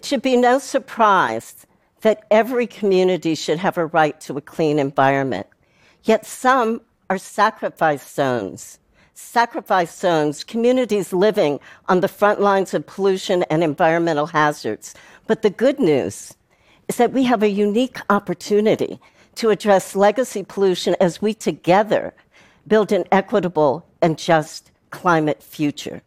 It should be no surprise that every community should have a right to a clean environment. Yet some are sacrifice zones. Sacrifice zones, communities living on the front lines of pollution and environmental hazards. But the good news is that we have a unique opportunity to address legacy pollution as we together build an equitable and just climate future.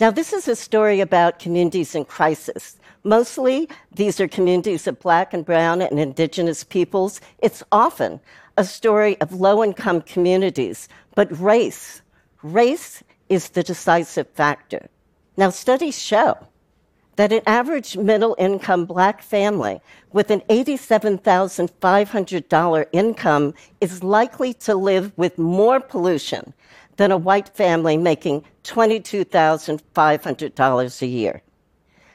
Now, this is a story about communities in crisis. Mostly, these are communities of Black and Brown and Indigenous peoples. It's often a story of low income communities, but race, race is the decisive factor. Now, studies show that an average middle income black family with an $87,500 income is likely to live with more pollution than a white family making $22,500 a year.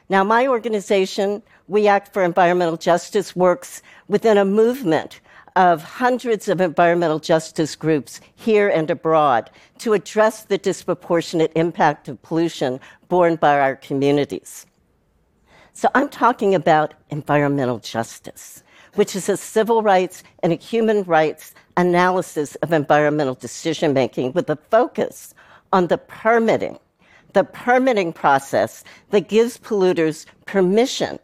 Now, my organization, We Act for Environmental Justice, works within a movement of hundreds of environmental justice groups here and abroad to address the disproportionate impact of pollution borne by our communities. So I'm talking about environmental justice, which is a civil rights and a human rights analysis of environmental decision making with a focus on the permitting, the permitting process that gives polluters permission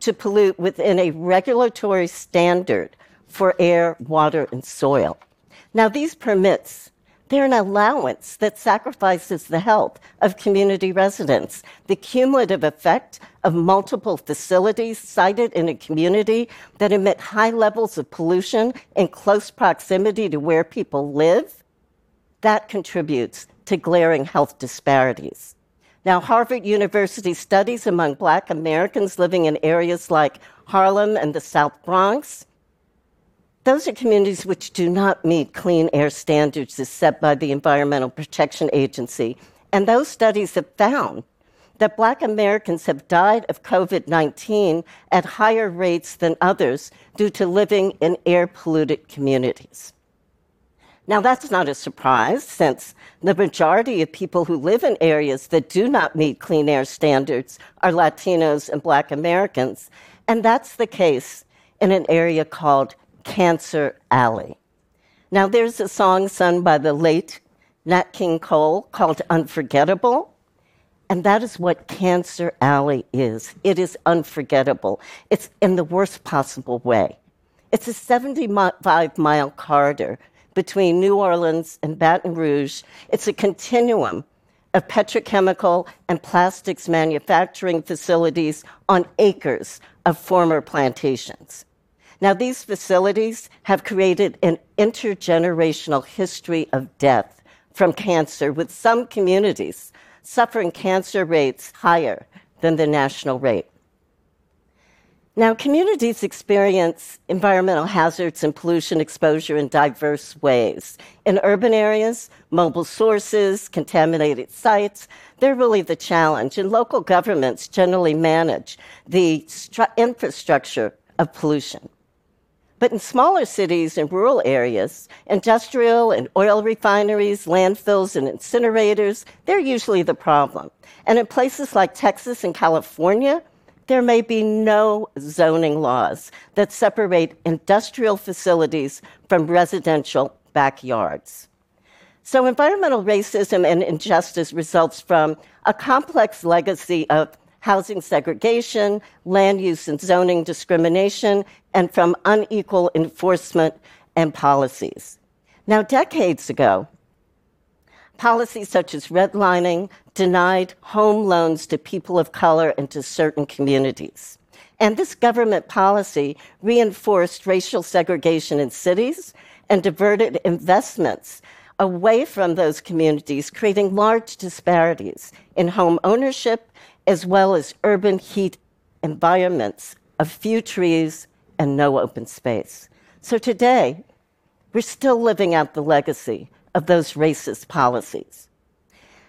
to pollute within a regulatory standard for air, water, and soil. Now, these permits they're an allowance that sacrifices the health of community residents. The cumulative effect of multiple facilities sited in a community that emit high levels of pollution in close proximity to where people live, that contributes to glaring health disparities. Now, Harvard University studies among Black Americans living in areas like Harlem and the South Bronx those are communities which do not meet clean air standards as set by the Environmental Protection Agency. And those studies have found that Black Americans have died of COVID 19 at higher rates than others due to living in air polluted communities. Now, that's not a surprise since the majority of people who live in areas that do not meet clean air standards are Latinos and Black Americans. And that's the case in an area called Cancer Alley. Now, there's a song sung by the late Nat King Cole called Unforgettable. And that is what Cancer Alley is. It is unforgettable. It's in the worst possible way. It's a 75 mile corridor between New Orleans and Baton Rouge. It's a continuum of petrochemical and plastics manufacturing facilities on acres of former plantations. Now, these facilities have created an intergenerational history of death from cancer, with some communities suffering cancer rates higher than the national rate. Now, communities experience environmental hazards and pollution exposure in diverse ways. In urban areas, mobile sources, contaminated sites, they're really the challenge. And local governments generally manage the stru- infrastructure of pollution. But in smaller cities and rural areas, industrial and oil refineries, landfills, and incinerators, they're usually the problem. And in places like Texas and California, there may be no zoning laws that separate industrial facilities from residential backyards. So environmental racism and injustice results from a complex legacy of housing segregation, land use and zoning discrimination, and from unequal enforcement and policies. Now, decades ago, policies such as redlining denied home loans to people of color and to certain communities. And this government policy reinforced racial segregation in cities and diverted investments away from those communities, creating large disparities in home ownership as well as urban heat environments of few trees and no open space. So today, we're still living out the legacy of those racist policies.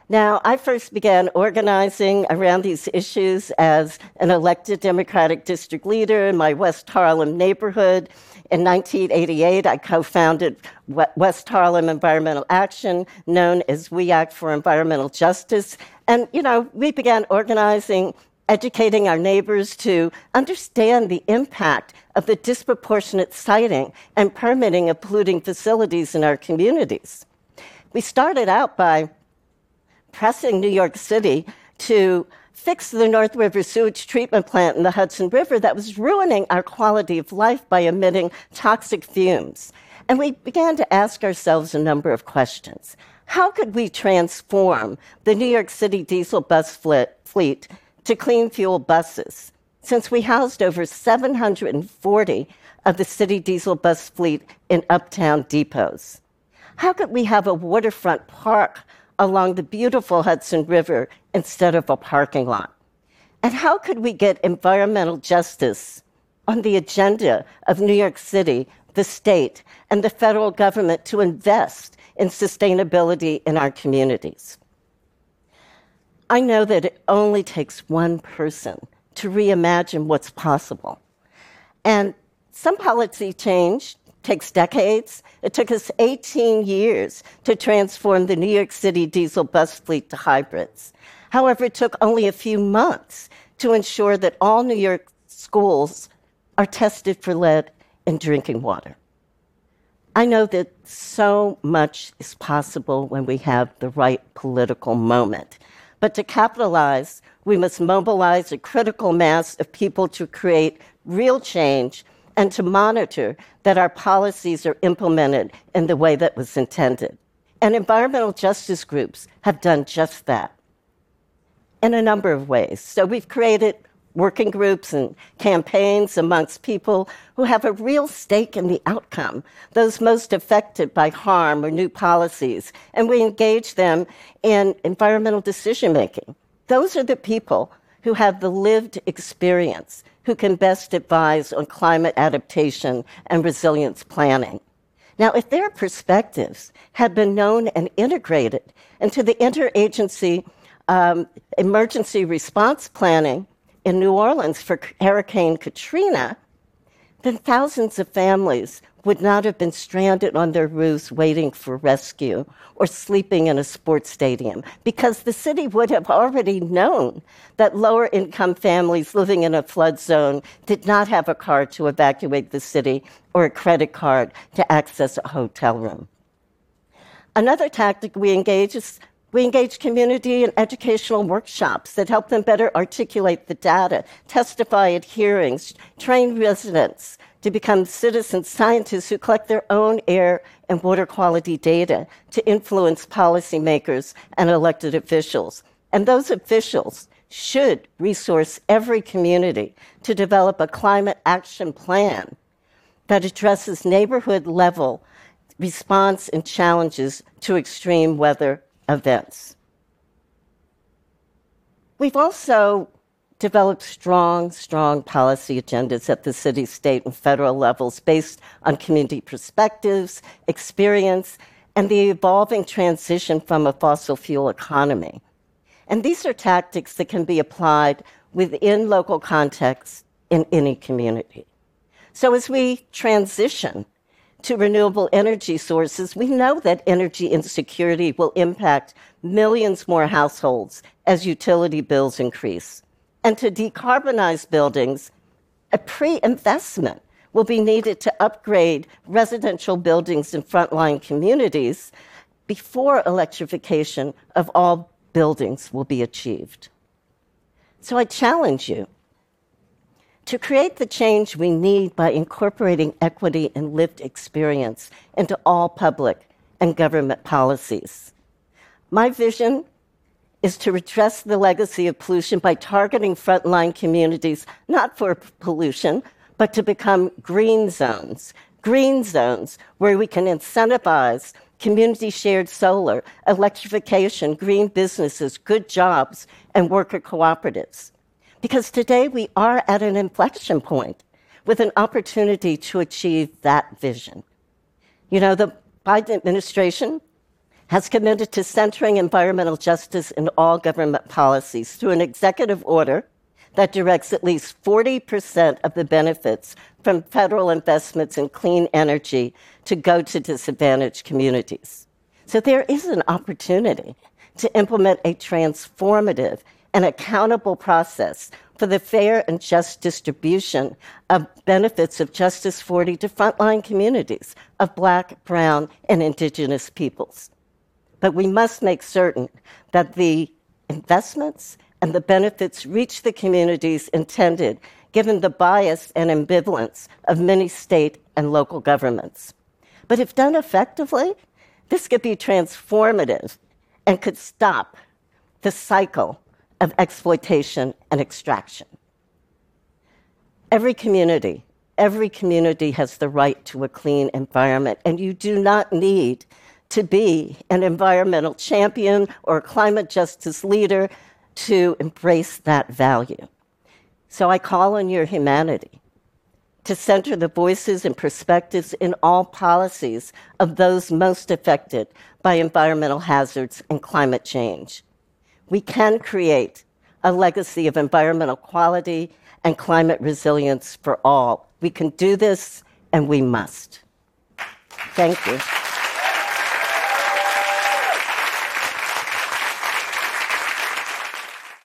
Now, I first began organizing around these issues as an elected Democratic district leader in my West Harlem neighborhood. In 1988, I co founded West Harlem Environmental Action, known as We Act for Environmental Justice. And, you know, we began organizing educating our neighbors to understand the impact of the disproportionate siting and permitting of polluting facilities in our communities. We started out by pressing New York City to fix the North River sewage treatment plant in the Hudson River that was ruining our quality of life by emitting toxic fumes. And we began to ask ourselves a number of questions. How could we transform the New York City diesel bus fleet to clean fuel buses? Since we housed over 740 of the city diesel bus fleet in uptown depots. How could we have a waterfront park along the beautiful Hudson River instead of a parking lot? And how could we get environmental justice on the agenda of New York City, the state, and the federal government to invest in sustainability in our communities? I know that it only takes one person to reimagine what's possible. And some policy change takes decades. It took us 18 years to transform the New York City diesel bus fleet to hybrids. However, it took only a few months to ensure that all New York schools are tested for lead in drinking water. I know that so much is possible when we have the right political moment. But to capitalize, we must mobilize a critical mass of people to create real change and to monitor that our policies are implemented in the way that was intended. And environmental justice groups have done just that in a number of ways. So we've created working groups and campaigns amongst people who have a real stake in the outcome, those most affected by harm or new policies, and we engage them in environmental decision making. Those are the people who have the lived experience who can best advise on climate adaptation and resilience planning. Now, if their perspectives had been known and integrated into the interagency um, emergency response planning in New Orleans for Hurricane Katrina, then thousands of families would not have been stranded on their roofs waiting for rescue or sleeping in a sports stadium because the city would have already known that lower income families living in a flood zone did not have a car to evacuate the city or a credit card to access a hotel room. Another tactic we engage is we engage community in educational workshops that help them better articulate the data, testify at hearings, train residents to become citizen scientists who collect their own air and water quality data to influence policymakers and elected officials. And those officials should resource every community to develop a climate action plan that addresses neighborhood level response and challenges to extreme weather events. We've also developed strong, strong policy agendas at the city, state, and federal levels based on community perspectives, experience, and the evolving transition from a fossil fuel economy. And these are tactics that can be applied within local contexts in any community. So as we transition to renewable energy sources, we know that energy insecurity will impact millions more households as utility bills increase. And to decarbonize buildings, a pre investment will be needed to upgrade residential buildings in frontline communities before electrification of all buildings will be achieved. So I challenge you to create the change we need by incorporating equity and lived experience into all public and government policies. My vision is to redress the legacy of pollution by targeting frontline communities, not for pollution, but to become green zones. Green zones where we can incentivize community shared solar, electrification, green businesses, good jobs, and worker cooperatives. Because today we are at an inflection point with an opportunity to achieve that vision. You know, the Biden administration has committed to centering environmental justice in all government policies through an executive order that directs at least 40% of the benefits from federal investments in clean energy to go to disadvantaged communities. So there is an opportunity to implement a transformative an accountable process for the fair and just distribution of benefits of Justice 40 to frontline communities of Black, Brown, and Indigenous peoples. But we must make certain that the investments and the benefits reach the communities intended, given the bias and ambivalence of many state and local governments. But if done effectively, this could be transformative and could stop the cycle of exploitation and extraction. Every community, every community has the right to a clean environment, and you do not need to be an environmental champion or a climate justice leader to embrace that value. So I call on your humanity to center the voices and perspectives in all policies of those most affected by environmental hazards and climate change. We can create a legacy of environmental quality and climate resilience for all. We can do this, and we must. Thank you.